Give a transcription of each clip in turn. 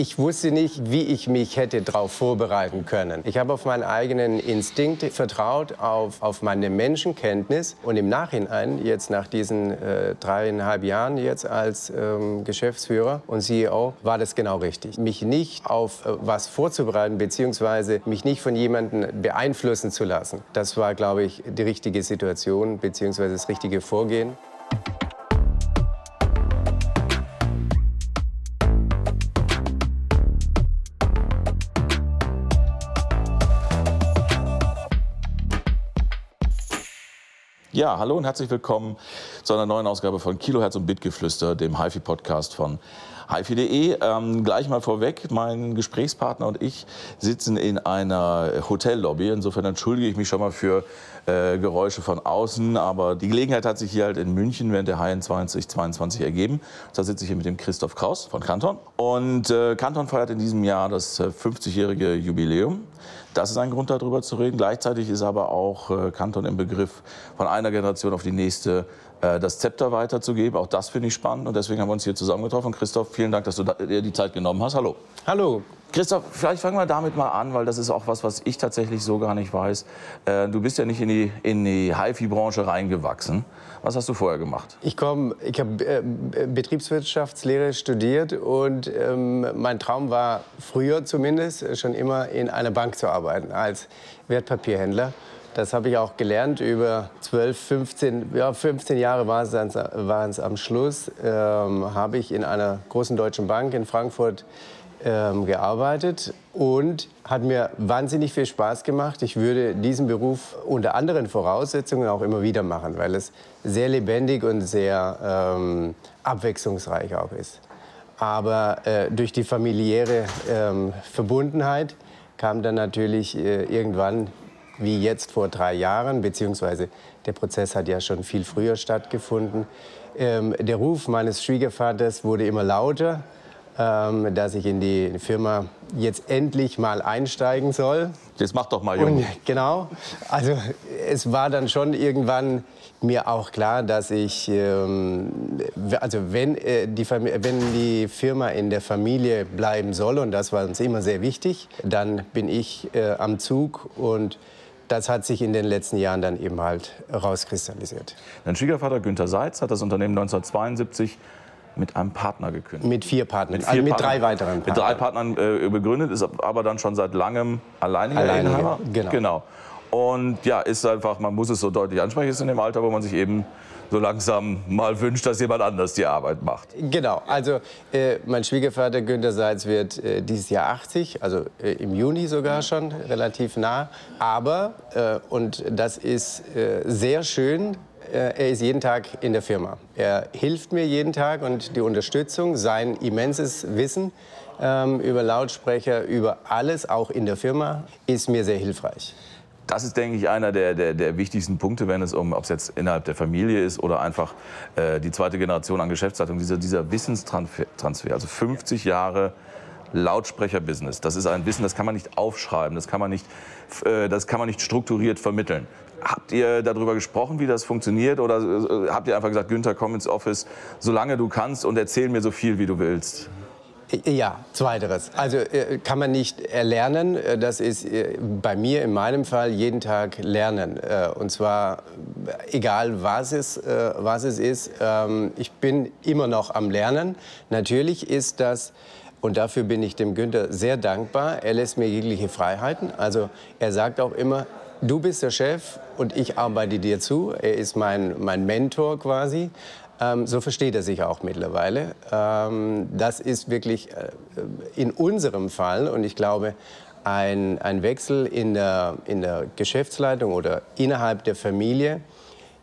ich wusste nicht, wie ich mich hätte darauf vorbereiten können. Ich habe auf meinen eigenen Instinkt vertraut, auf, auf meine Menschenkenntnis. Und im Nachhinein, jetzt nach diesen äh, dreieinhalb Jahren jetzt als ähm, Geschäftsführer und CEO, war das genau richtig. Mich nicht auf äh, was vorzubereiten, beziehungsweise mich nicht von jemandem beeinflussen zu lassen. Das war, glaube ich, die richtige Situation, beziehungsweise das richtige Vorgehen. Ja, hallo und herzlich willkommen zu einer neuen Ausgabe von Kilohertz und Bitgeflüster, dem HiFi-Podcast von HiFi.de. Ähm, gleich mal vorweg, mein Gesprächspartner und ich sitzen in einer Hotellobby. Insofern entschuldige ich mich schon mal für äh, Geräusche von außen. Aber die Gelegenheit hat sich hier halt in München während der HN 2022 ergeben. Da sitze ich hier mit dem Christoph Kraus von Canton. Und äh, Canton feiert in diesem Jahr das 50-jährige äh, Jubiläum. Das ist ein Grund, darüber zu reden. Gleichzeitig ist aber auch äh, Kanton im Begriff, von einer Generation auf die nächste äh, das Zepter weiterzugeben. Auch das finde ich spannend und deswegen haben wir uns hier zusammengetroffen. Christoph, vielen Dank, dass du dir die Zeit genommen hast. Hallo. Hallo. Christoph, vielleicht fangen wir damit mal an, weil das ist auch was, was ich tatsächlich so gar nicht weiß. Äh, du bist ja nicht in die, in die HiFi-Branche reingewachsen. Was hast du vorher gemacht? Ich komme, ich habe äh, Betriebswirtschaftslehre studiert und ähm, mein Traum war früher zumindest schon immer in einer Bank zu arbeiten als Wertpapierhändler. Das habe ich auch gelernt über 12, 15, ja, 15 Jahre waren es am Schluss. Ähm, habe ich in einer großen deutschen Bank in Frankfurt ähm, gearbeitet und hat mir wahnsinnig viel Spaß gemacht. Ich würde diesen Beruf unter anderen Voraussetzungen auch immer wieder machen, weil es sehr lebendig und sehr ähm, abwechslungsreich auch ist. Aber äh, durch die familiäre ähm, Verbundenheit kam dann natürlich äh, irgendwann, wie jetzt vor drei Jahren, beziehungsweise der Prozess hat ja schon viel früher stattgefunden, ähm, der Ruf meines Schwiegervaters wurde immer lauter ähm, dass ich in die Firma jetzt endlich mal einsteigen soll. Das macht doch mal, Junge. Und, genau. Also es war dann schon irgendwann mir auch klar, dass ich, ähm, also wenn, äh, die, wenn die Firma in der Familie bleiben soll, und das war uns immer sehr wichtig, dann bin ich äh, am Zug und das hat sich in den letzten Jahren dann eben halt rauskristallisiert. Dein Schwiegervater Günther Seitz hat das Unternehmen 1972 mit einem Partner gekündigt. Mit vier Partnern, mit, vier also mit Partnern, drei weiteren Partnern. Mit drei Partnern äh, begründet, ist aber dann schon seit langem alleiniger Alleiniger, Inhaber. genau. genau. Und ja, ist einfach, man muss es so deutlich ansprechen, ist in dem Alter, wo man sich eben so langsam mal wünscht, dass jemand anders die Arbeit macht. Genau, also äh, mein Schwiegervater Günter Seitz wird äh, dieses Jahr 80, also äh, im Juni sogar schon, relativ nah. Aber, äh, und das ist äh, sehr schön, er ist jeden Tag in der Firma. Er hilft mir jeden Tag und die Unterstützung, sein immenses Wissen ähm, über Lautsprecher, über alles, auch in der Firma, ist mir sehr hilfreich. Das ist, denke ich, einer der, der, der wichtigsten Punkte, wenn es um, ob es jetzt innerhalb der Familie ist oder einfach äh, die zweite Generation an Geschäftsleitung, dieser, dieser Wissenstransfer, also 50 Jahre Lautsprecherbusiness. Das ist ein Wissen, das kann man nicht aufschreiben, das kann man nicht, äh, das kann man nicht strukturiert vermitteln. Habt ihr darüber gesprochen, wie das funktioniert? Oder äh, habt ihr einfach gesagt, Günther, komm ins Office, solange du kannst und erzähl mir so viel, wie du willst? Ja, zweiteres. Also äh, kann man nicht erlernen. Äh, das ist bei mir in meinem Fall jeden Tag lernen. Und zwar egal, was es, was es ist. Ähm, ich bin immer noch am Lernen. Natürlich ist das und dafür bin ich dem Günther sehr dankbar. Er lässt mir jegliche Freiheiten. Also er sagt auch immer, du bist der Chef und ich arbeite dir zu. Er ist mein, mein Mentor quasi. Ähm, so versteht er sich auch mittlerweile. Ähm, das ist wirklich äh, in unserem Fall und ich glaube, ein, ein Wechsel in der, in der Geschäftsleitung oder innerhalb der Familie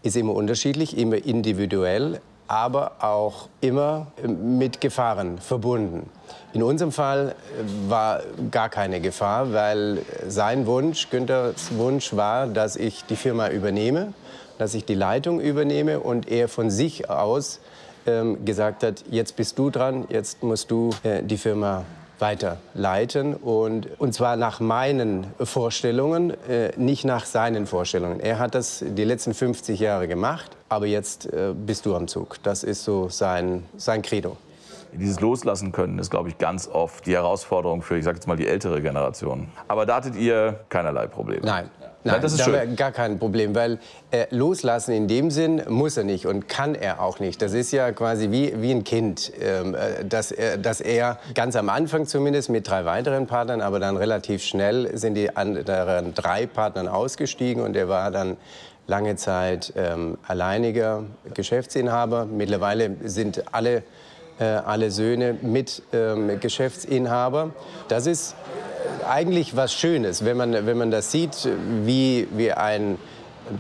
ist immer unterschiedlich, immer individuell, aber auch immer mit Gefahren verbunden. In unserem Fall äh, war gar keine Gefahr, weil sein Wunsch, Günthers Wunsch war, dass ich die Firma übernehme, dass ich die Leitung übernehme und er von sich aus ähm, gesagt hat, jetzt bist du dran, jetzt musst du äh, die Firma weiterleiten und, und zwar nach meinen Vorstellungen, äh, nicht nach seinen Vorstellungen. Er hat das die letzten 50 Jahre gemacht, aber jetzt äh, bist du am Zug. Das ist so sein, sein Credo. dieses Loslassen können ist, glaube ich, ganz oft die Herausforderung für, ich sage jetzt mal, die ältere Generation. Aber da hattet ihr keinerlei Probleme. Nein. Nein, das ist schön. gar kein Problem, weil äh, loslassen in dem Sinn muss er nicht und kann er auch nicht. Das ist ja quasi wie, wie ein Kind, ähm, äh, dass, er, dass er ganz am Anfang zumindest mit drei weiteren Partnern, aber dann relativ schnell sind die anderen drei Partnern ausgestiegen und er war dann lange Zeit ähm, alleiniger Geschäftsinhaber. Mittlerweile sind alle, äh, alle Söhne mit ähm, Geschäftsinhaber. Das ist eigentlich was Schönes, wenn man, wenn man das sieht, wie, wie ein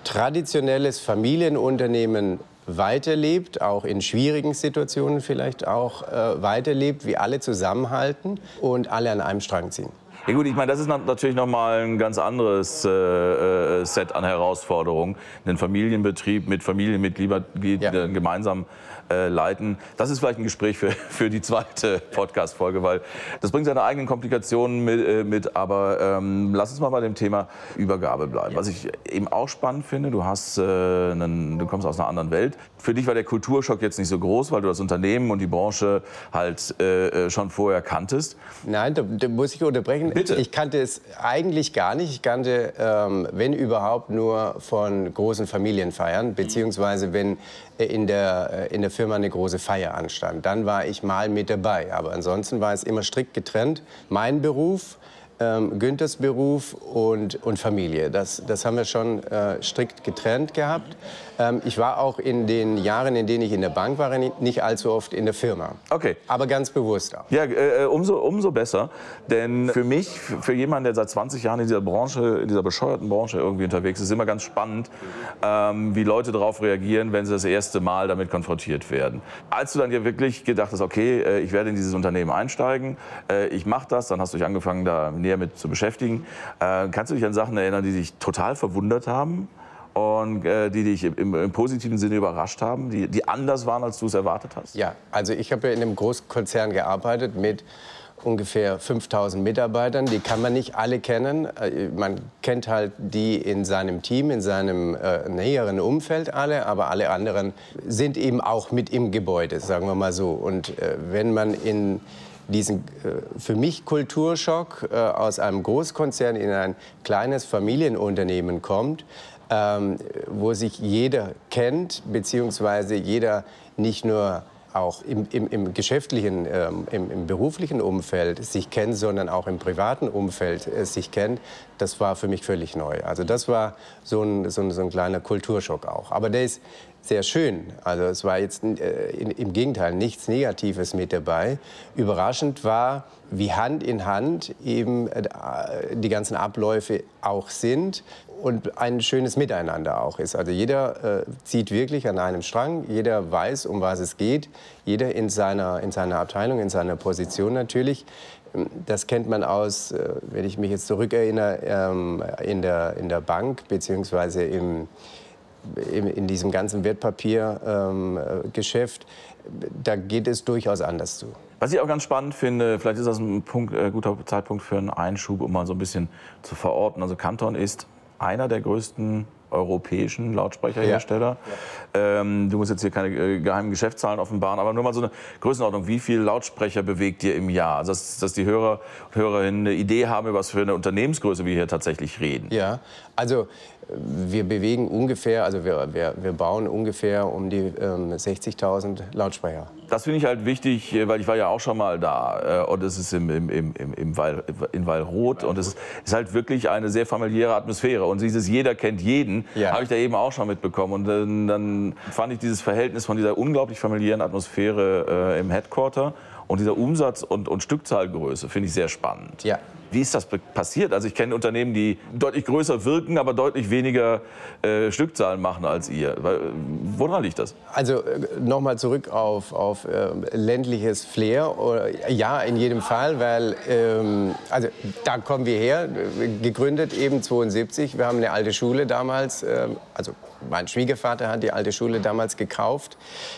traditionelles Familienunternehmen weiterlebt, auch in schwierigen Situationen vielleicht auch äh, weiterlebt, wie alle zusammenhalten und alle an einem Strang ziehen. Ja gut, ich meine, das ist natürlich noch mal ein ganz anderes äh, äh, Set an Herausforderungen. Ein Familienbetrieb mit Familienmitgliedern ja. gemeinsam äh, leiten. Das ist vielleicht ein Gespräch für, für die zweite Podcast-Folge, weil das bringt seine eigenen Komplikationen mit. Äh, mit aber ähm, lass uns mal bei dem Thema Übergabe bleiben. Was ich eben auch spannend finde, du, hast, äh, einen, du kommst aus einer anderen Welt. Für dich war der Kulturschock jetzt nicht so groß, weil du das Unternehmen und die Branche halt äh, äh schon vorher kanntest. Nein, da, da, muss ich unterbrechen. Bitte. Ich kannte es eigentlich gar nicht. Ich kannte, ähm, wenn überhaupt, nur von großen Familienfeiern, beziehungsweise wenn in der, in der Firma eine große Feier anstand. Dann war ich mal mit dabei. Aber ansonsten war es immer strikt getrennt. Mein Beruf ähm, Günthers Beruf und, und Familie. Das, das haben wir schon äh, strikt getrennt gehabt. Ähm, ich war auch in den Jahren, in denen ich in der Bank war, nicht allzu oft in der Firma. Okay. Aber ganz bewusst auch. Ja, äh, äh umso, umso besser. Denn für mich, für jemanden, der seit 20 Jahren in dieser Branche, in dieser bescheuerten Branche irgendwie unterwegs ist, ist immer ganz spannend, ähm, wie Leute darauf reagieren, wenn sie das erste Mal damit konfrontiert werden. Als du dann ja wirklich gedacht hast, okay, äh, ich werde in dieses Unternehmen einsteigen, äh, ich mache das, dann hast du dich angefangen, da näher mit zu beschäftigen. Äh, kannst du dich an Sachen erinnern, die dich total verwundert haben? und äh, die dich im, im, positiven Sinne überrascht haben, die, die anders waren, als du es erwartet hast? Ja, also ich habe ja in einem Großkonzern gearbeitet mit ungefähr 5000 Mitarbeitern. Die kann man nicht alle kennen. Äh, man kennt halt die in seinem Team, in seinem äh, näheren Umfeld alle, aber alle anderen sind eben auch mit im Gebäude, sagen wir mal so. Und äh, wenn man in diesen äh, für mich Kulturschock äh, aus einem Großkonzern in ein kleines Familienunternehmen kommt, ähm, wo sich jeder kennt, beziehungsweise jeder nicht nur auch im, im, im geschäftlichen, ähm, im, im, beruflichen Umfeld sich kennt, sondern auch im privaten Umfeld äh, sich kennt, das war für mich völlig neu. Also das war so ein, so ein, so ein kleiner Kulturschock auch. Aber der ist sehr schön. Also es war jetzt äh, im Gegenteil nichts Negatives mit dabei. Überraschend war, wie Hand in Hand eben äh, die ganzen Abläufe auch sind und ein schönes Miteinander auch ist. Also jeder äh, zieht wirklich an einem Strang, jeder weiß, um was es geht, jeder in seiner, in seiner Abteilung, in seiner Position natürlich. Ähm, das kennt man aus, äh, wenn ich mich jetzt zurückerinnere, ähm, in, der, in der Bank beziehungsweise im, in diesem ganzen Wertpapiergeschäft. Ähm, da geht es durchaus anders zu. Was ich auch ganz spannend finde, vielleicht ist das ein Punkt, äh, guter Zeitpunkt für einen Einschub, um mal so ein bisschen zu verorten. Also Kanton ist einer der größten europäischen Lautsprecherhersteller. Ja. Ähm, du musst jetzt hier keine äh, geheimen Geschäftszahlen offenbaren, aber nur mal so eine Größenordnung. Wie viele Lautsprecher bewegt ihr im Jahr? Also dass, dass die Hörer und Hörerinnen eine Idee haben, über was für eine Unternehmensgröße wir hier tatsächlich reden. Ja, also wir bewegen ungefähr, also wir, wir, wir bauen ungefähr um die ähm, 60.000 Lautsprecher. Das finde ich halt wichtig, äh, weil ich war ja auch schon mal da äh, und es ist im, im, im, im Weil, in Weilroth und es ist halt wirklich eine sehr familiäre Atmosphäre und dieses jeder kennt jeden ja. habe ich da eben auch schon mitbekommen und dann, dann, fand ich dieses Verhältnis von dieser unglaublich familiären Atmosphäre äh, im Headquarter und dieser Umsatz- und, und Stückzahlgröße finde ich sehr spannend. Ja. Wie ist das passiert? Also ich kenne Unternehmen, die deutlich größer wirken, aber deutlich weniger äh, Stückzahlen machen als ihr. Woran liegt das? Also äh, nochmal zurück auf, auf äh, ländliches Flair. Ja, in jedem Fall, weil ähm, also da kommen wir her, gegründet eben 72. Wir haben eine alte Schule damals, äh, also mein Schwiegervater hat die alte Schule damals gekauft.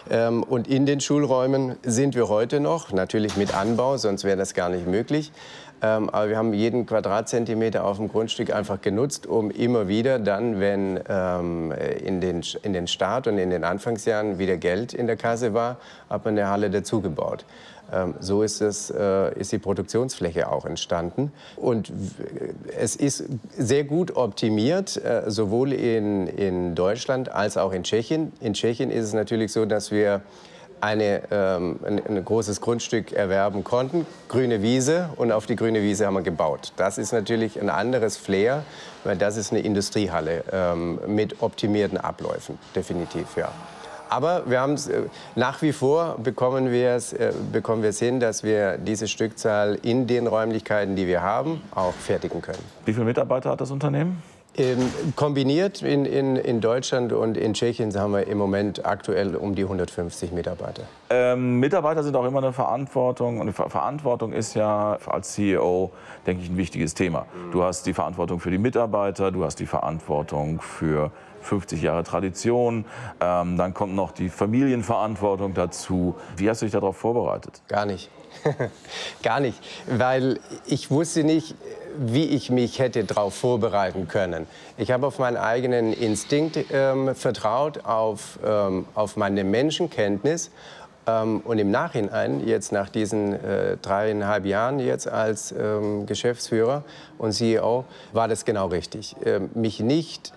Ähm, und in den Schulräumen sind wir heute noch, natürlich mit Anbau, sonst wäre das gar nicht möglich. Ähm, aber wir haben jeden Quadratzentimeter auf dem Grundstück einfach genutzt, um immer wieder dann, wenn ähm, in, den, in den Start und in den Anfangsjahren wieder Geld in der Kasse war, hat man eine Halle dazugebaut. Ähm, so ist, es, äh, ist die Produktionsfläche auch entstanden. Und es ist sehr gut optimiert, äh, sowohl in, in Deutschland als auch in Tschechien. In Tschechien ist es natürlich so, dass wir eine, ähm, ein, ein, großes Grundstück erwerben konnten, grüne Wiese, und auf die grüne Wiese haben wir gebaut. Das ist natürlich ein anderes Flair, weil das ist eine Industriehalle ähm, mit optimierten Abläufen, definitiv, ja. Aber wir haben äh, nach wie vor bekommen wir es äh, bekommen wir es hin, dass wir diese Stückzahl in den Räumlichkeiten, die wir haben, auch fertigen können. Wie viele Mitarbeiter hat das Unternehmen? Ähm, kombiniert in, in, in Deutschland und in Tschechien haben wir im Moment aktuell um die 150 Mitarbeiter. Ähm, Mitarbeiter sind auch immer eine Verantwortung. Und Verantwortung ist ja als CEO, denke ich, ein wichtiges Thema. Du hast die Verantwortung für die Mitarbeiter, du hast die Verantwortung für 50 Jahre Tradition. Ähm, dann kommt noch die Familienverantwortung dazu. Wie hast du dich darauf vorbereitet? Gar nicht. Gar nicht, weil ich wusste nicht, wie ich mich hätte darauf vorbereiten können. Ich habe auf meinen eigenen Instinkt ähm, vertraut, auf, ähm, auf meine Menschenkenntnis. Ähm, und im Nachhinein, jetzt nach diesen äh, dreieinhalb Jahren jetzt als ähm, Geschäftsführer und CEO, war das genau richtig. Ähm, mich nicht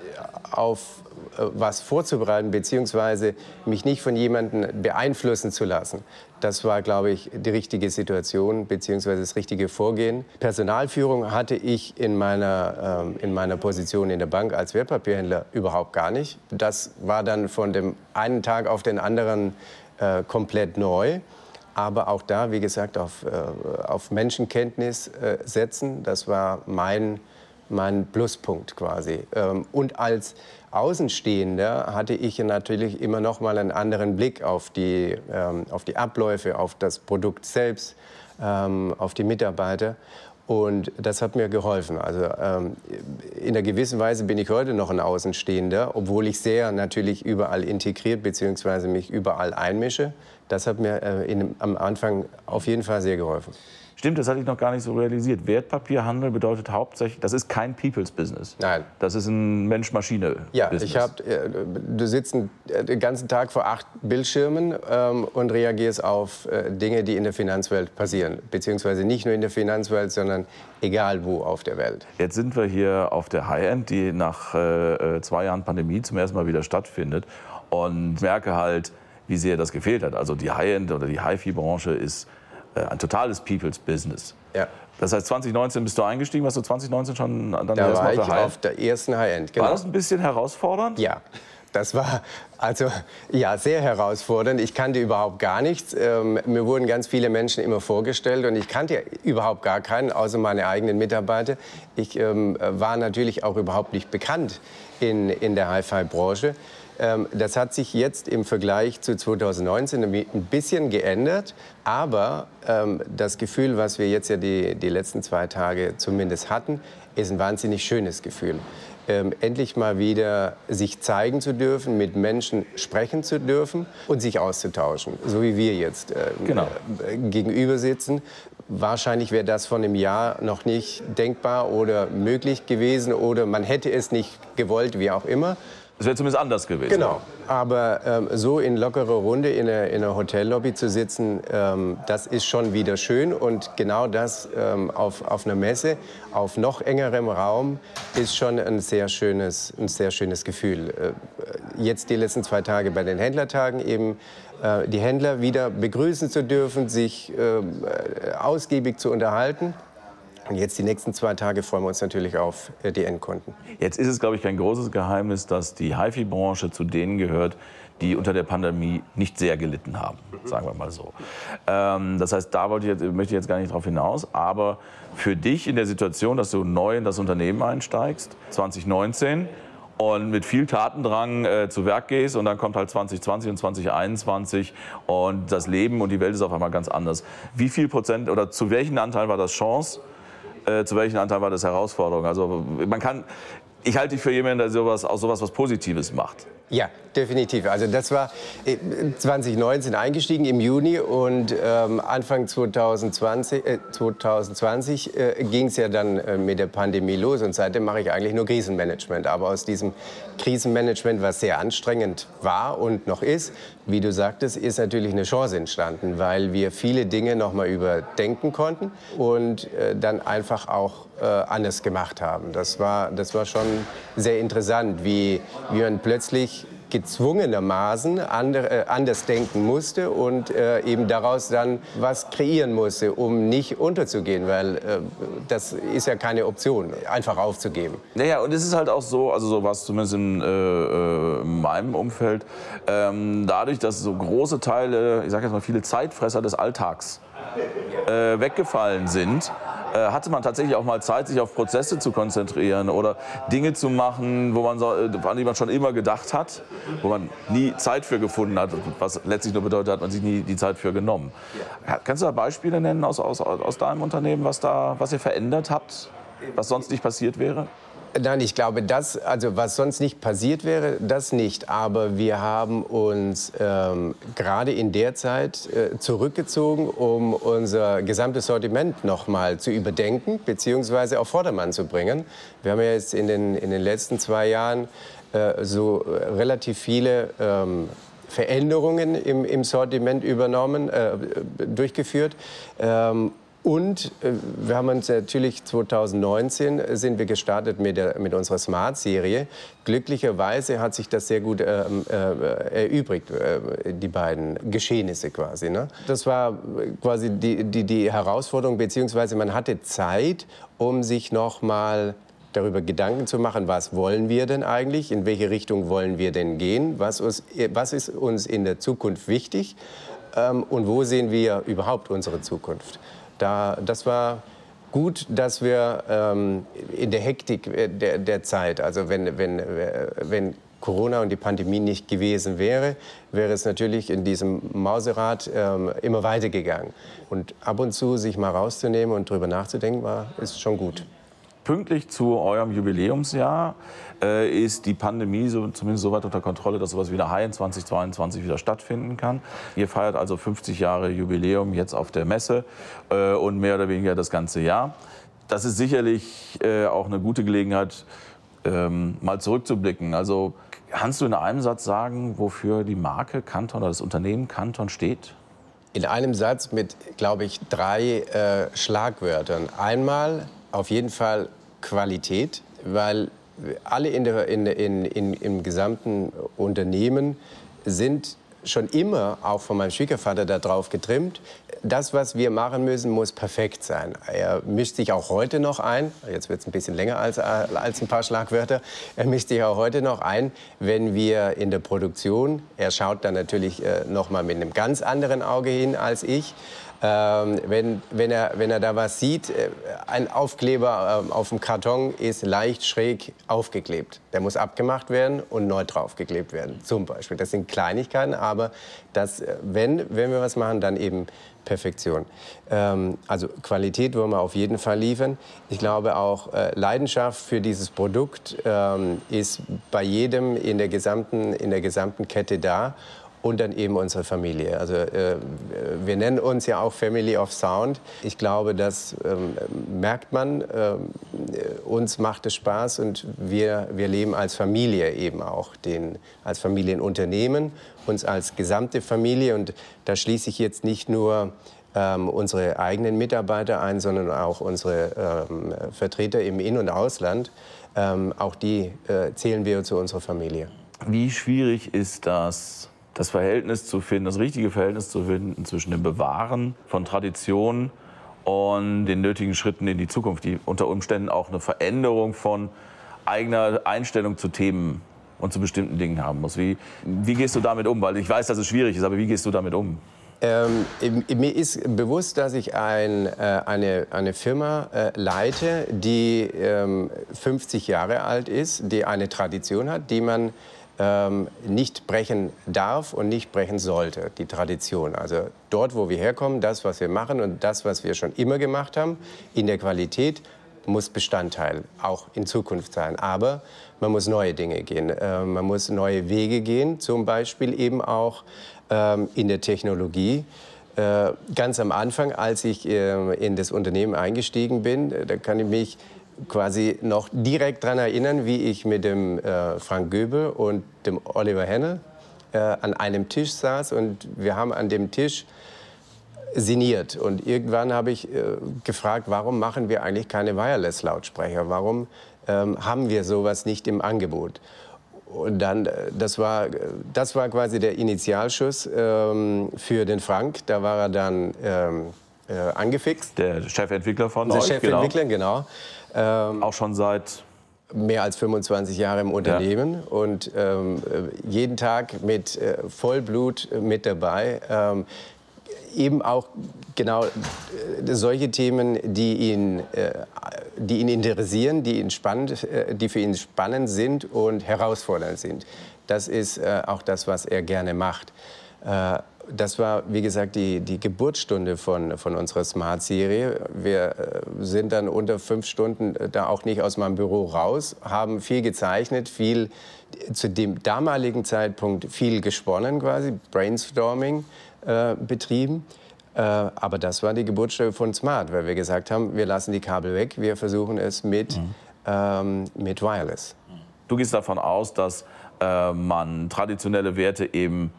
auf äh, was vorzubereiten, beziehungsweise mich nicht von jemandem beeinflussen zu lassen. Das war, glaube ich, die richtige Situation, beziehungsweise das richtige Vorgehen. Personalführung hatte ich in meiner, ähm, in meiner Position in der Bank als Wertpapierhändler überhaupt gar nicht. Das war dann von dem einen Tag auf den anderen äh, komplett neu. Aber auch da, wie gesagt, auf, äh, auf Menschenkenntnis äh, setzen, das war mein, mein Pluspunkt quasi. Ähm, und als Außenstehender hatte ich natürlich immer noch mal einen anderen Blick auf die, ähm, auf die Abläufe, auf das Produkt selbst, ähm, auf die Mitarbeiter. Und das hat mir geholfen. Also ähm, in einer gewissen Weise bin ich heute noch ein Außenstehender, obwohl ich sehr natürlich überall integriert bzw. mich überall einmische. Das hat mir äh, in, am Anfang auf jeden Fall sehr geholfen. Stimmt, das hatte ich noch gar nicht so realisiert. Wertpapierhandel bedeutet hauptsächlich, das ist kein People's Business. Nein. Das ist ein Mensch-Maschine-Business. Ja, ich hab, äh, du sitzt äh, den ganzen Tag vor acht Bildschirmen ähm, und reagierst auf äh, Dinge, die in der Finanzwelt passieren. Beziehungsweise nicht nur in der Finanzwelt, sondern egal wo auf der Welt. Jetzt sind wir hier auf der High-End, die nach äh, zwei Jahren Pandemie zum ersten Mal wieder stattfindet. Und merke halt, wie sehr das gefehlt hat. Also die High-End oder die Hi-Fi-Branche ist äh, ein totales People's Business. Ja. Das heißt, 2019 bist du eingestiegen, warst du 2019 schon dann da war ich auf der ersten High-End. Genau. War das ein bisschen herausfordernd? Ja. Das war also ja sehr herausfordernd. Ich kannte überhaupt gar nichts. Ähm, mir wurden ganz viele Menschen immer vorgestellt und ich kannte überhaupt gar keinen, außer meine eigenen Mitarbeiter. Ich ähm, war natürlich auch überhaupt nicht bekannt in, in der Hi-Fi-Branche. Ähm, das hat sich jetzt im Vergleich zu 2019 ein bisschen geändert. Aber ähm, das Gefühl, was wir jetzt ja die, die letzten zwei Tage zumindest hatten, ist ein wahnsinnig schönes Gefühl. Ähm, endlich mal wieder sich zeigen zu dürfen, mit Menschen sprechen zu dürfen und sich auszutauschen, so wie wir jetzt äh, genau. äh, gegenüber sitzen. Wahrscheinlich wäre das vor einem Jahr noch nicht denkbar oder möglich gewesen oder man hätte es nicht gewollt, wie auch immer. Es wäre zumindest anders gewesen. Genau. Aber ähm, so in lockerer Runde in einer, in einer Hotellobby zu sitzen, ähm, das ist schon wieder schön. Und genau das ähm, auf, auf einer Messe, auf noch engerem Raum, ist schon ein sehr schönes, ein sehr schönes Gefühl. Äh, jetzt die letzten zwei Tage bei den Händlertagen eben äh, die Händler wieder begrüßen zu dürfen, sich äh, ausgiebig zu unterhalten. Und jetzt die nächsten zwei Tage freuen wir uns natürlich auf äh, die Endkunden. Jetzt ist es, glaube ich, kein großes Geheimnis, dass die HiFi-Branche zu denen gehört, die unter der Pandemie nicht sehr gelitten haben, sagen wir mal so. Ähm, das heißt, da ich jetzt, möchte ich jetzt gar nicht drauf hinaus. Aber für dich in der Situation, dass du neu in das Unternehmen einsteigst, 2019, und mit viel Tatendrang äh, zu Werk gehst und dann kommt halt 2020 und 2021 und das Leben und die Welt ist auf einmal ganz anders. Wie viel Prozent oder zu welchem Anteil war das Chance äh, zu welchem Anteil war das Herausforderung? Also man kann, ich halte dich für jemanden, der sowas, aus sowas was Positives macht. Ja, definitiv. Also das war 2019 äh, eingestiegen im Juni und ähm, Anfang 2020, äh, 2020 äh, ging es ja dann äh, mit der Pandemie los und seitdem mache ich eigentlich nur Krisenmanagement. Aber aus diesem Krisenmanagement, was sehr anstrengend war und noch ist, wie du sagtest, ist natürlich eine Chance entstanden, weil wir viele Dinge noch mal überdenken konnten und äh, dann einfach auch äh, anders gemacht haben. Das war, das war schon sehr interessant, wie, wie man plötzlich gezwungenermaßen andere, äh, anders denken musste und äh, eben daraus dann was kreieren musste, um nicht unterzugehen, weil äh, das ist ja keine Option, einfach aufzugeben. Naja, und es ist halt auch so, also so was zumindest in, äh, äh, in meinem Umfeld, ähm, dadurch, dass so große Teile, ich sage jetzt mal viele Zeitfresser des Alltags äh, weggefallen sind, hatte man tatsächlich auch mal Zeit, sich auf Prozesse zu konzentrieren oder Dinge zu machen, wo man äh, an die man schon immer gedacht hat, wo man nie Zeit für gefunden hat, was letztlich nur bedeutet, hat man sich nie die Zeit für genommen. Kannst du da Beispiele nennen aus, aus, aus deinem Unternehmen, was, da, was ihr verändert habt, was sonst nicht passiert wäre? Nein, ich glaube, das, also was sonst nicht passiert wäre, das nicht. Aber wir haben uns ähm, gerade in der Zeit äh, zurückgezogen, um unser gesamtes Sortiment noch mal zu überdenken bzw. auf Vordermann zu bringen. Wir haben ja jetzt in den, in den letzten zwei Jahren äh, so relativ viele ähm, Veränderungen im, im Sortiment übernommen, äh, durchgeführt. Ähm, und äh, wir haben uns natürlich 2019 äh, sind wir gestartet mit, der, mit unserer Smart-Serie. Glücklicherweise hat sich das sehr gut äh, äh, erübrigt, äh, die beiden Geschehnisse quasi. Ne? Das war quasi die, die, die Herausforderung, beziehungsweise man hatte Zeit, um sich noch mal darüber Gedanken zu machen, was wollen wir denn eigentlich, in welche Richtung wollen wir denn gehen, was, uns, was ist uns in der Zukunft wichtig ähm, und wo sehen wir überhaupt unsere Zukunft da, das war gut, dass wir ähm, in der Hektik der, der Zeit, also wenn, wenn, wenn Corona und die Pandemie nicht gewesen wäre, wäre es natürlich in diesem Mauserad ähm, immer weitergegangen. Und ab und zu sich mal rauszunehmen und darüber nachzudenken, war, ist schon gut. Pünktlich zu eurem Jubiläumsjahr äh, ist die Pandemie so, zumindest so weit unter Kontrolle, dass sowas wie der High 2022 wieder stattfinden kann. Ihr feiert also 50 Jahre Jubiläum jetzt auf der Messe äh, und mehr oder weniger das ganze Jahr. Das ist sicherlich äh, auch eine gute Gelegenheit, ähm, mal zurückzublicken. Also kannst du in einem Satz sagen, wofür die Marke Canton oder das Unternehmen Canton steht? In einem Satz mit, glaube ich, drei äh, Schlagwörtern. Einmal auf jeden Fall Qualität, weil alle in der, in, in, in, im gesamten Unternehmen sind schon immer, auch von meinem Schwiegervater, darauf getrimmt, das, was wir machen müssen, muss perfekt sein. Er mischt sich auch heute noch ein, jetzt wird es ein bisschen länger als, als ein paar Schlagwörter, er mischt sich auch heute noch ein, wenn wir in der Produktion, er schaut dann natürlich äh, noch mal mit einem ganz anderen Auge hin als ich, ähm, wenn, wenn, er, wenn er da was sieht, äh, ein Aufkleber äh, auf dem Karton ist leicht schräg aufgeklebt. Der muss abgemacht werden und neu draufgeklebt werden, zum Beispiel. Das sind Kleinigkeiten, aber das, äh, wenn, wenn wir was machen, dann eben Perfektion. Ähm, also Qualität wollen wir auf jeden Fall liefern. Ich glaube auch äh, Leidenschaft für dieses Produkt ähm, ist bei jedem in der gesamten, in der gesamten Kette da und dann eben unsere Familie. Also äh, wir nennen uns ja auch Family of Sound. Ich glaube, das ähm, merkt man. Ähm, uns macht es Spaß und wir, wir leben als Familie eben auch, den, als Familienunternehmen, uns als gesamte Familie. Und da schließe ich jetzt nicht nur ähm, unsere eigenen Mitarbeiter ein, sondern auch unsere ähm, Vertreter im In- und Ausland. Ähm, auch die äh, zählen wir zu unserer Familie. Wie schwierig ist das das Verhältnis zu finden, das richtige Verhältnis zu finden zwischen dem Bewahren von Traditionen und den nötigen Schritten in die Zukunft, die unter Umständen auch eine Veränderung von eigener Einstellung zu Themen und zu bestimmten Dingen haben muss. Wie, wie gehst du damit um? Weil ich weiß, dass es schwierig ist, aber wie gehst du damit um? Ähm, mir ist bewusst, dass ich ein, äh, eine, eine Firma äh, leite, die ähm, 50 Jahre alt ist, die eine Tradition hat, die man ähm, nicht brechen darf und nicht brechen sollte, die Tradition. Also dort, wo wir herkommen, das, was wir machen und das, was wir schon immer gemacht haben, in der Qualität muss Bestandteil auch in Zukunft sein. Aber man muss neue Dinge gehen. Äh, man muss neue Wege gehen, zum Beispiel eben auch ähm, in der Technologie. Äh, ganz am Anfang, als ich äh, in das Unternehmen eingestiegen bin, da kann ich mich quasi noch direkt daran erinnern, wie ich mit dem Frank Göbel und dem Oliver Henne an einem Tisch saß und wir haben an dem Tisch sinniert. Und irgendwann habe ich äh, gefragt, warum machen wir eigentlich keine Wireless-Lautsprecher? Warum ähm, haben wir sowas nicht im Angebot? Und dann, äh, das war, das war quasi der Initialschuss ähm, für den Frank. Da war er dann ähm, äh, angefixt. Der Chefentwickler von Der euch, Chefentwickler, genau. genau. Ähm, Auch schon seit mehr als 25 Jahre im Unternehmen ja. und ähm, jeden Tag mit äh, Vollblut mit dabei. Ähm, eben auch genau äh, solche Themen, die ihn, äh, die ihn interessieren, die, ihn spannend, äh, die für ihn spannend sind und herausfordernd sind. Das ist auch das, was er gerne macht. Das war, wie gesagt, die, die Geburtsstunde von, von unserer Smart-Serie. Wir sind dann unter fünf Stunden da auch nicht aus meinem Büro raus, haben viel gezeichnet, viel zu dem damaligen Zeitpunkt viel gesponnen quasi, Brainstorming äh, betrieben. Äh, aber das war die Geburtsstunde von Smart, weil wir gesagt haben, wir lassen die Kabel weg, wir versuchen es mit, mhm. ähm, mit Wireless. Du gehst davon aus, dass äh, man traditionelle Werte eben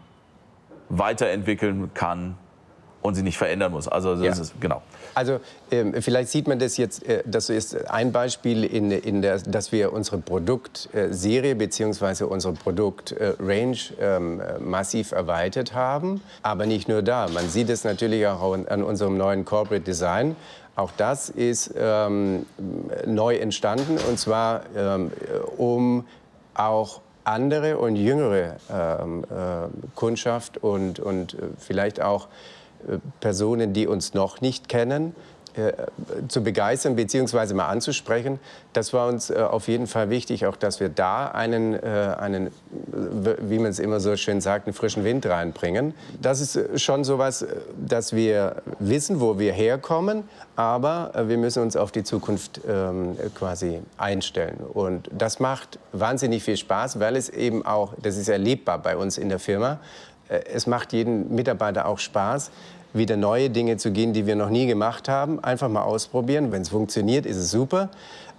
weiterentwickeln kann und sie nicht verändern muss. Also das ja. ist genau. Also ähm, vielleicht sieht man das jetzt, äh, das ist ein Beispiel, in, in der, dass wir unsere Produktserie bzw. unsere Produktrange ähm, massiv erweitert haben. Aber nicht nur da, man sieht es natürlich auch an unserem neuen Corporate Design. Auch das ist ähm, neu entstanden und zwar ähm, um auch andere und jüngere ähm, äh, Kundschaft und, und äh, vielleicht auch Personen, die uns noch nicht kennen, äh, zu begeistern bzw. mal anzusprechen. Das war uns äh, auf jeden Fall wichtig, auch dass wir da einen, äh, einen wie man es immer so schön sagt, einen frischen Wind reinbringen. Das ist schon so etwas, dass wir wissen, wo wir herkommen, aber wir müssen uns auf die Zukunft ähm, quasi einstellen. Und das macht wahnsinnig viel Spaß, weil es eben auch, das ist erlebbar bei uns in der Firma, es macht jedem Mitarbeiter auch Spaß, wieder neue Dinge zu gehen, die wir noch nie gemacht haben. Einfach mal ausprobieren. Wenn es funktioniert, ist es super.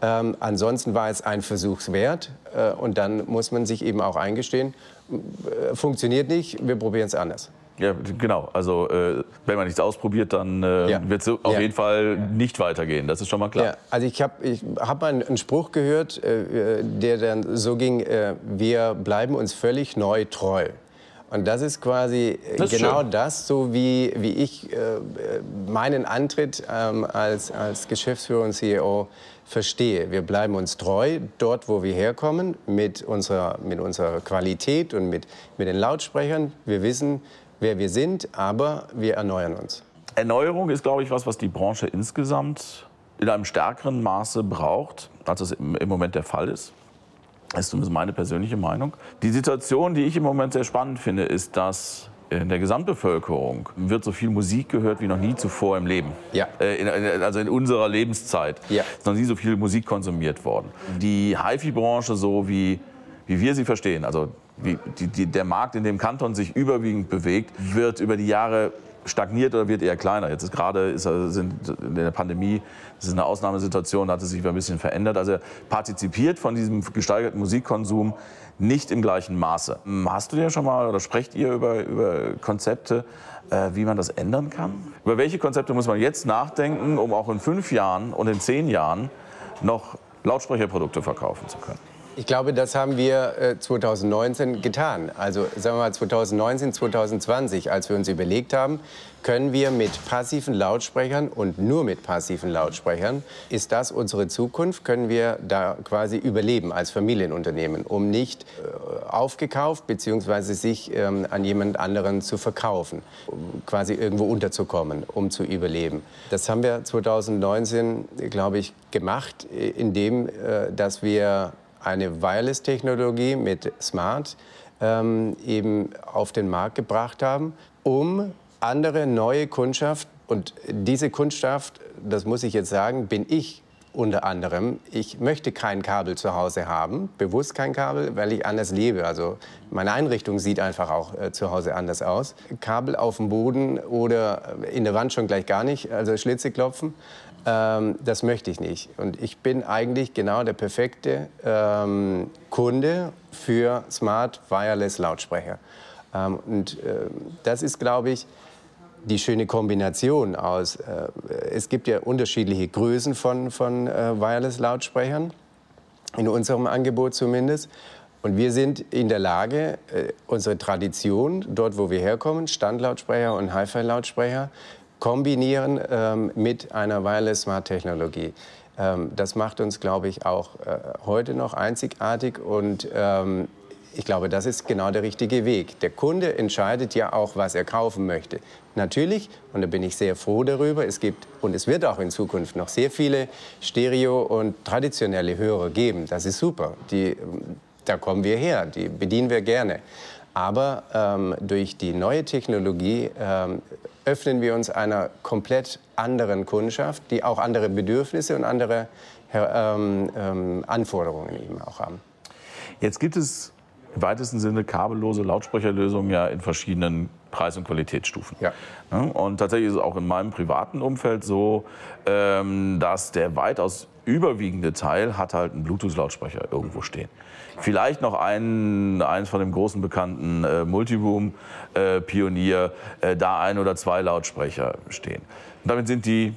Ähm, ansonsten war es ein Versuchswert. Äh, und dann muss man sich eben auch eingestehen, äh, funktioniert nicht, wir probieren es anders. Ja, genau. Also äh, wenn man nichts ausprobiert, dann äh, ja. wird es auf ja. jeden Fall nicht weitergehen. Das ist schon mal klar. Ja. Also ich habe ich hab mal einen Spruch gehört, äh, der dann so ging, äh, wir bleiben uns völlig neu treu. Und das ist quasi das ist genau schön. das, so wie, wie ich äh, meinen Antritt ähm, als, als Geschäftsführer und CEO verstehe. Wir bleiben uns treu dort, wo wir herkommen, mit unserer, mit unserer Qualität und mit, mit den Lautsprechern. Wir wissen, wer wir sind, aber wir erneuern uns. Erneuerung ist, glaube ich, was, was die Branche insgesamt in einem stärkeren Maße braucht, als es im Moment der Fall ist. Das ist zumindest meine persönliche Meinung. Die Situation, die ich im Moment sehr spannend finde, ist, dass in der Gesamtbevölkerung wird so viel Musik gehört wie noch nie zuvor im Leben. Ja. Äh, in, also in unserer Lebenszeit ja. ist noch nie so viel Musik konsumiert worden. Die HiFi-Branche, so wie, wie wir sie verstehen, also wie, die, die, der Markt, in dem Kanton sich überwiegend bewegt, wird über die Jahre stagniert oder wird eher kleiner. Jetzt ist gerade ist, sind in der Pandemie, das ist eine Ausnahmesituation, da hat es sich ein bisschen verändert. Also er partizipiert von diesem gesteigerten Musikkonsum nicht im gleichen Maße. Hm, hast du dir schon mal oder sprecht ihr über, über Konzepte, äh, wie man das ändern kann? Über welche Konzepte muss man jetzt nachdenken, um auch in fünf Jahren und in zehn Jahren noch Lautsprecherprodukte verkaufen zu können? Ich glaube, das haben wir 2019 äh, getan. Also sagen wir mal 2019, 2020, als wir uns überlegt haben, können wir mit passiven Lautsprechern und nur mit passiven Lautsprechern, ist das unsere Zukunft, können wir da quasi überleben als Familienunternehmen, um nicht äh, aufgekauft bzw. sich ähm, an jemand anderen zu verkaufen, um quasi irgendwo unterzukommen, um zu überleben. Das haben wir 2019, glaube ich, gemacht, indem äh, dass wir eine Wireless-Technologie mit Smart ähm, eben auf den Markt gebracht haben, um andere neue Kundschaft und diese Kundschaft, das muss ich jetzt sagen, bin ich unter anderem, ich möchte kein Kabel zu Hause haben, bewusst kein Kabel, weil ich anders lebe. Also meine Einrichtung sieht einfach auch äh, zu Hause anders aus. Kabel auf dem Boden oder in der Wand schon gleich gar nicht, also Schlitze klopfen. Ähm, das möchte ich nicht. Und ich bin eigentlich genau der perfekte ähm, Kunde für Smart Wireless Lautsprecher. Ähm, und äh, das ist, glaube ich, die schöne Kombination aus. Äh, es gibt ja unterschiedliche Größen von, von äh, Wireless-Lautsprechern, in unserem Angebot zumindest. Und wir sind in der Lage, äh, unsere Tradition, dort wo wir herkommen, Standlautsprecher und Hi-Fi-Lautsprecher, kombinieren ähm, mit einer Wireless-Smart-Technologie. Ähm, das macht uns, glaube ich, auch äh, heute noch einzigartig und ähm, ich glaube, das ist genau der richtige Weg. Der Kunde entscheidet ja auch, was er kaufen möchte. Natürlich, und da bin ich sehr froh darüber, es gibt und es wird auch in Zukunft noch sehr viele Stereo- und traditionelle Hörer geben. Das ist super. Die, da kommen wir her, die bedienen wir gerne. Aber ähm, durch die neue Technologie ähm, öffnen wir uns einer komplett anderen Kundschaft, die auch andere Bedürfnisse und andere ähm, ähm Anforderungen eben auch haben. Jetzt gibt es im weitesten Sinne kabellose Lautsprecherlösungen ja in verschiedenen Preis- und Qualitätsstufen. Ja. Und tatsächlich ist es auch in meinem privaten Umfeld so, ähm, dass der weitaus überwiegende Teil hat halt einen Bluetooth-Lautsprecher irgendwo stehen. Vielleicht noch einen, eins von dem großen bekannten äh, Multiroom-Pionier, äh, äh, da ein oder zwei Lautsprecher stehen. Und damit sind die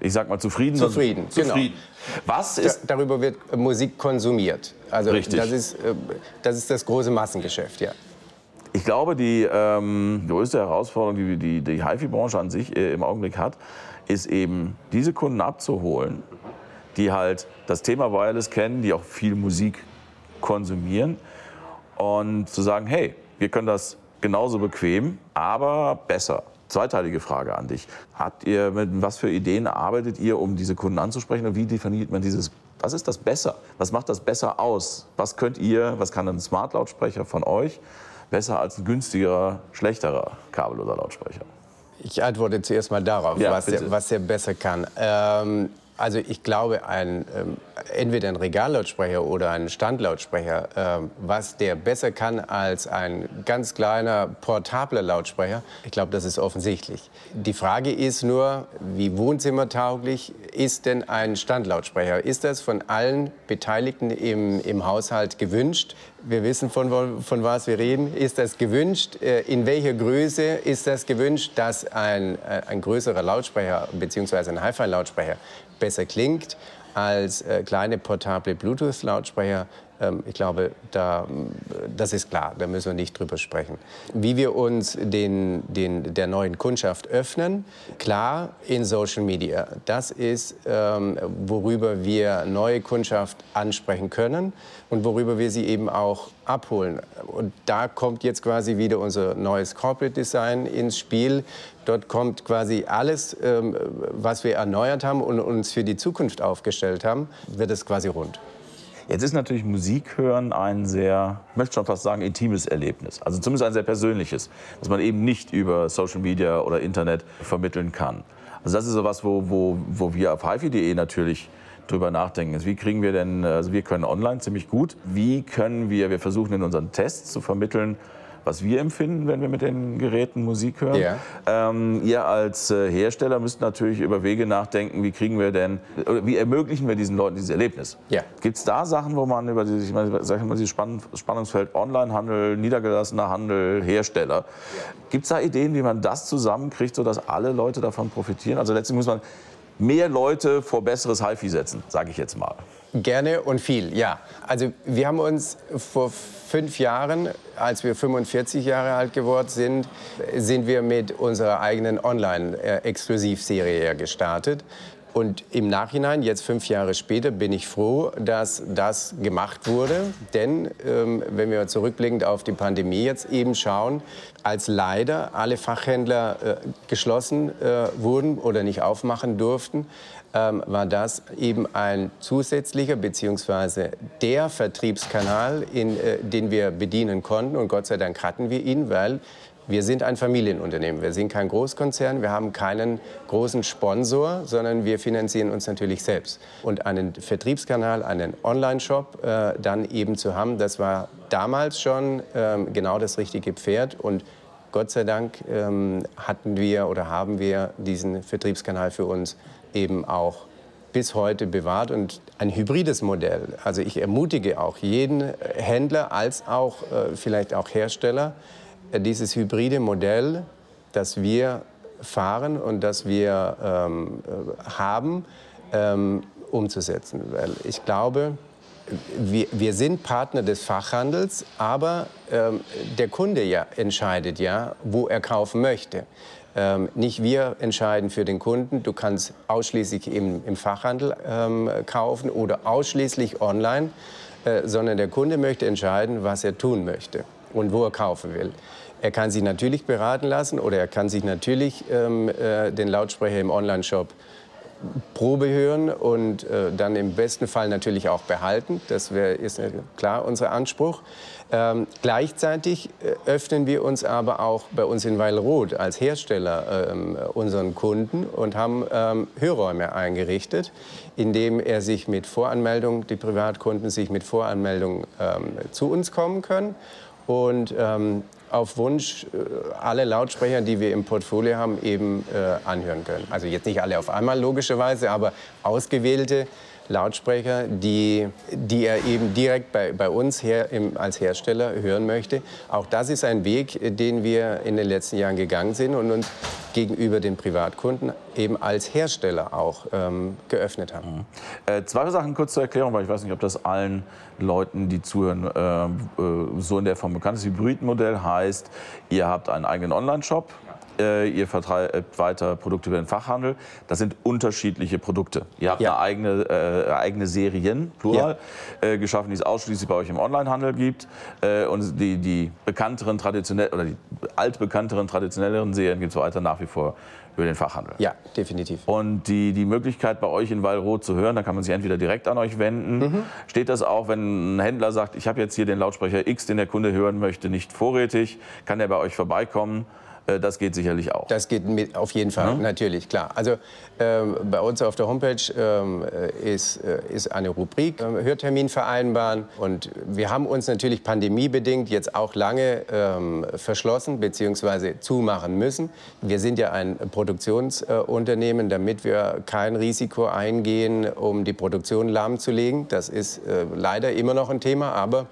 ich sag mal, zufrieden. Zufrieden, zufrieden. Genau. Was ist da, darüber wird Musik konsumiert. Also Richtig. Das, ist, äh, das ist das große Massengeschäft, ja. Ich glaube, die ähm, größte Herausforderung, die die, die HiFi-Branche an sich äh, im Augenblick hat, ist eben, diese Kunden abzuholen, die halt das Thema Wireless kennen, die auch viel Musik konsumieren und zu sagen, hey, wir können das genauso bequem, aber besser. Zweiteilige Frage an dich. Habt ihr, mit was für Ideen arbeitet ihr, um diese Kunden anzusprechen und wie definiert man dieses was ist das besser? Was macht das besser aus? Was könnt ihr, was kann ein Smart-Lautsprecher von euch besser als ein günstigerer, schlechterer kabelloser Lautsprecher? Ich antworte zuerst mal darauf, ja, was, er, was er besser kann. Ähm, also ich glaube, ein, ähm, entweder ein Regallautsprecher oder ein Standlautsprecher, ähm, was der besser kann als ein ganz kleiner portabler Lautsprecher, ich glaube, das ist offensichtlich. Die Frage ist nur, wie wohnzimmertauglich ist denn ein Standlautsprecher? Ist das von allen Beteiligten im, im Haushalt gewünscht? Wir wissen, von, von was wir reden. Ist das gewünscht? Äh, in welcher Größe ist das gewünscht, dass ein, äh, ein größerer Lautsprecher bzw. ein Hi-Fi-Lautsprecher besser klingt als äh, kleine portable Bluetooth-Lautsprecher. Ähm, ich glaube, da, das ist klar, da müssen wir nicht drüber sprechen. Wie wir uns den, den, der neuen Kundschaft öffnen, klar in Social Media. Das ist, ähm, worüber wir neue Kundschaft ansprechen können und worüber wir sie eben auch abholen. Und da kommt jetzt quasi wieder unser neues Corporate Design ins Spiel. Dort kommt quasi alles, ähm, was wir erneuert haben und uns für die Zukunft aufgestellt haben, wird es quasi rund. Jetzt ist natürlich Musik hören ein sehr, ich möchte schon fast sagen, intimes Erlebnis. Also zumindest ein sehr persönliches, das man eben nicht über Social Media oder Internet vermitteln kann. Also das ist so was, wo, wo, wo wir auf hifi.de natürlich drüber nachdenken. Wie kriegen wir denn, also wir können online ziemlich gut, wie können wir, wir versuchen in unseren Tests zu vermitteln, was wir empfinden, wenn wir mit den Geräten Musik hören. Ja. Ähm, ihr als äh, Hersteller müsst natürlich über Wege nachdenken, wie kriegen wir denn, oder wie ermöglichen wir diesen Leuten dieses Erlebnis? Ja. Gibt es da Sachen, wo man über dieses, ich meine, sag ich mal, dieses Spannungsfeld Onlinehandel, niedergelassener Handel, Hersteller, ja. gibt es da Ideen, wie man das zusammenkriegt, sodass alle Leute davon profitieren? Also letztlich muss man mehr Leute vor besseres HiFi setzen, sage ich jetzt mal. Gerne und viel, ja. Also wir haben uns vor fünf Jahren, als wir 45 Jahre alt geworden sind, sind wir mit unserer eigenen Online-Exklusivserie gestartet. Und im Nachhinein, jetzt fünf Jahre später, bin ich froh, dass das gemacht wurde. Denn ähm, wenn wir zurückblickend auf die Pandemie jetzt eben schauen, als leider alle Fachhändler äh, geschlossen äh, wurden oder nicht aufmachen durften, ähm, war das eben ein zusätzlicher bzw. der Vertriebskanal, in, äh, den wir bedienen konnten. Und Gott sei Dank hatten wir ihn, weil Wir sind ein Familienunternehmen. Wir sind kein Großkonzern. Wir haben keinen großen Sponsor, sondern wir finanzieren uns natürlich selbst. Und einen Vertriebskanal, einen Online-Shop äh, dann eben zu haben, das war damals schon ähm, genau das richtige Pferd. Und Gott sei Dank ähm, hatten wir oder haben wir diesen Vertriebskanal für uns eben auch bis heute bewahrt und ein hybrides Modell. Also ich ermutige auch jeden Händler als auch äh, vielleicht auch Hersteller, dieses hybride Modell, das wir fahren und das wir ähm, äh, haben, ähm, umzusetzen. Weil ich glaube, wir, wir, sind Partner des Fachhandels, aber ähm, der Kunde ja entscheidet ja, wo er kaufen möchte. Ähm, nicht wir entscheiden für den Kunden, du kannst ausschließlich im, im Fachhandel ähm, kaufen oder ausschließlich online, äh, sondern der Kunde möchte entscheiden, was er tun möchte und wo er kaufen will. Er kann sich natürlich beraten lassen oder er kann sich natürlich ähm, äh, den Lautsprecher im Online-Shop Probe hören und äh, dann im besten Fall natürlich auch behalten. Das wär, ist klar unser Anspruch. Ähm, gleichzeitig äh, öffnen wir uns aber auch bei uns in Weilroth als Hersteller ähm, unseren Kunden und haben ähm, Hörräume eingerichtet, indem er sich mit Voranmeldung, die Privatkunden sich mit Voranmeldung ähm, zu uns kommen können und ähm, auf Wunsch äh, alle Lautsprecher, die wir im Portfolio haben, eben äh, anhören können. Also jetzt nicht alle auf einmal logischerweise, aber ausgewählte Lautsprecher, die, die er eben direkt bei, bei uns her, im, als Hersteller hören möchte. Auch das ist ein Weg, den wir in den letzten Jahren gegangen sind und uns gegenüber den Privatkunden eben als Hersteller auch ähm, geöffnet haben. Mhm. Äh, zwei Sachen kurz zur Erklärung, weil ich weiß nicht, ob das allen Leuten, die zuhören, äh, äh so in der Form bekannt ist. Hybridmodell heißt, ihr habt einen eigenen Online-Shop, äh, ihr vertreibt weiter Produkte über den Fachhandel. Das sind unterschiedliche Produkte. Ihr habt ja. eine eigene, äh, eigene Serien, plural, ja. äh, geschaffen, die es ausschließlich bei euch im Onlinehandel gibt. Äh, und die, die bekannteren, traditionell, oder die altbekannteren, traditionelleren Serien gibt es weiter nach wie vor über den Fachhandel. Ja, definitiv. Und die, die Möglichkeit bei euch in Wallroth zu hören, da kann man sich entweder direkt an euch wenden. Mhm. Steht das auch, wenn ein Händler sagt, ich habe jetzt hier den Lautsprecher X, den der Kunde hören möchte, nicht vorrätig, kann der bei euch vorbeikommen? Äh, das geht sicherlich auch. Das geht mit, auf jeden Fall, ja? natürlich, klar. Also ähm, bei uns auf der Homepage ähm, ist, äh, ist eine Rubrik äh, Hörtermin vereinbaren. Und wir haben uns natürlich pandemiebedingt jetzt auch lange ähm, verschlossen bzw. zumachen müssen. Wir sind ja ein Produktionsunternehmen, damit wir kein Risiko eingehen, um die Produktion lahmzulegen. Das ist äh, leider immer noch ein Thema, aber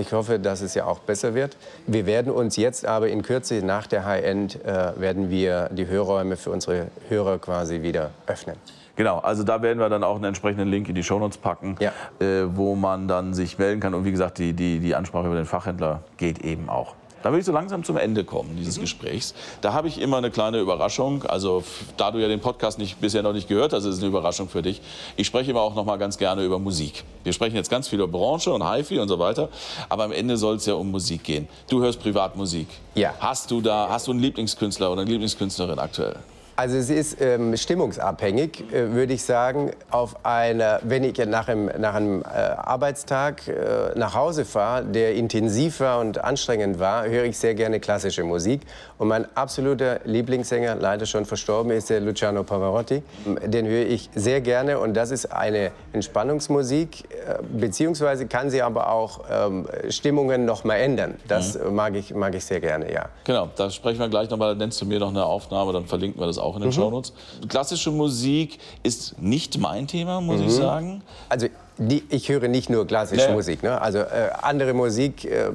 ich hoffe, dass es ja auch besser wird. Wir werden uns jetzt aber in Kürze nach der High-End äh, werden wir die Hörräume für unsere Hörer quasi wieder öffnen. Genau, also da werden wir dann auch einen entsprechenden Link in die Shownotes packen, ja. äh, wo man dann sich melden kann. Und wie gesagt, die, die, die Ansprache über den Fachhändler geht eben auch. Da will ich so langsam zum Ende kommen dieses mhm. Gesprächs. Da habe ich immer eine kleine Überraschung. Also da du ja den Podcast nicht, bisher noch nicht gehört hast, ist es eine Überraschung für dich. Ich spreche immer auch noch mal ganz gerne über Musik. Wir sprechen jetzt ganz viel über Branche und HiFi und so weiter, aber am Ende soll es ja um Musik gehen. Du hörst Privatmusik. Ja. Hast du da, hast du einen Lieblingskünstler oder eine Lieblingskünstlerin aktuell? Also es ist ähm, stimmungsabhängig, äh, würde ich sagen. Auf eine, wenn ich nach einem, nach einem äh, Arbeitstag äh, nach Hause fahre, der intensiv war und anstrengend war, höre ich sehr gerne klassische Musik. Und mein absoluter Lieblingssänger, leider schon verstorben, ist der Luciano Pavarotti. Den höre ich sehr gerne und das ist eine Entspannungsmusik, äh, beziehungsweise kann sie aber auch ähm, Stimmungen noch mal ändern. Das mhm. mag, ich, mag ich sehr gerne, ja. Genau, da sprechen wir gleich noch mal. Dann nennst du mir noch eine Aufnahme, dann verlinken wir das auch auch in den mhm. Shownotes. Klassische Musik ist nicht mein Thema, muss mhm. ich sagen. Also die, ich höre nicht nur klassische nee. Musik, ne? also äh, andere Musik, äh, äh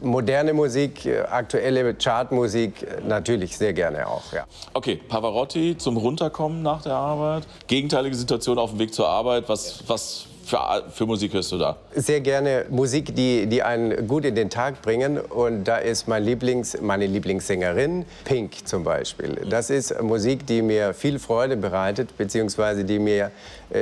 moderne Musik, äh, aktuelle Chartmusik, äh, natürlich sehr gerne auch. Ja. Okay, Pavarotti zum Runterkommen nach der Arbeit, gegenteilige Situation auf dem Weg zur Arbeit, was, was für, für Musik hörst du da? Sehr gerne Musik, die, die einen gut in den Tag bringen. Und da ist mein Lieblings, meine Lieblingssängerin Pink zum Beispiel. Das ist Musik, die mir viel Freude bereitet, beziehungsweise die, mir,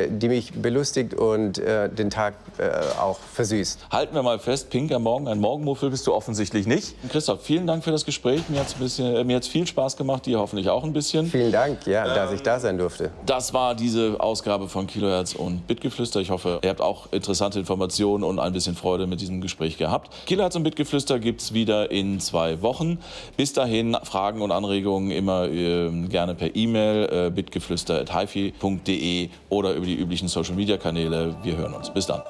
die mich belustigt und äh, den Tag äh, auch versüßt. Halten wir mal fest, Pink am Morgen, ein Morgenmuffel bist du offensichtlich nicht. Christoph, vielen Dank für das Gespräch. Mir hat es äh, viel Spaß gemacht, dir hoffentlich auch ein bisschen. Vielen Dank, ja, ähm, dass ich da sein durfte. Das war diese Ausgabe von Kilohertz und Bitgeflüster. Ich hoffe, hoffe, ihr habt auch interessante Informationen und ein bisschen Freude mit diesem Gespräch gehabt. Kilohertz und Bitgeflüster gibt es wieder in zwei Wochen. Bis dahin Fragen und Anregungen immer äh, gerne per E-Mail äh, bitgeflüster.hifi.de oder über die üblichen Social-Media-Kanäle. Wir hören uns. Bis dann.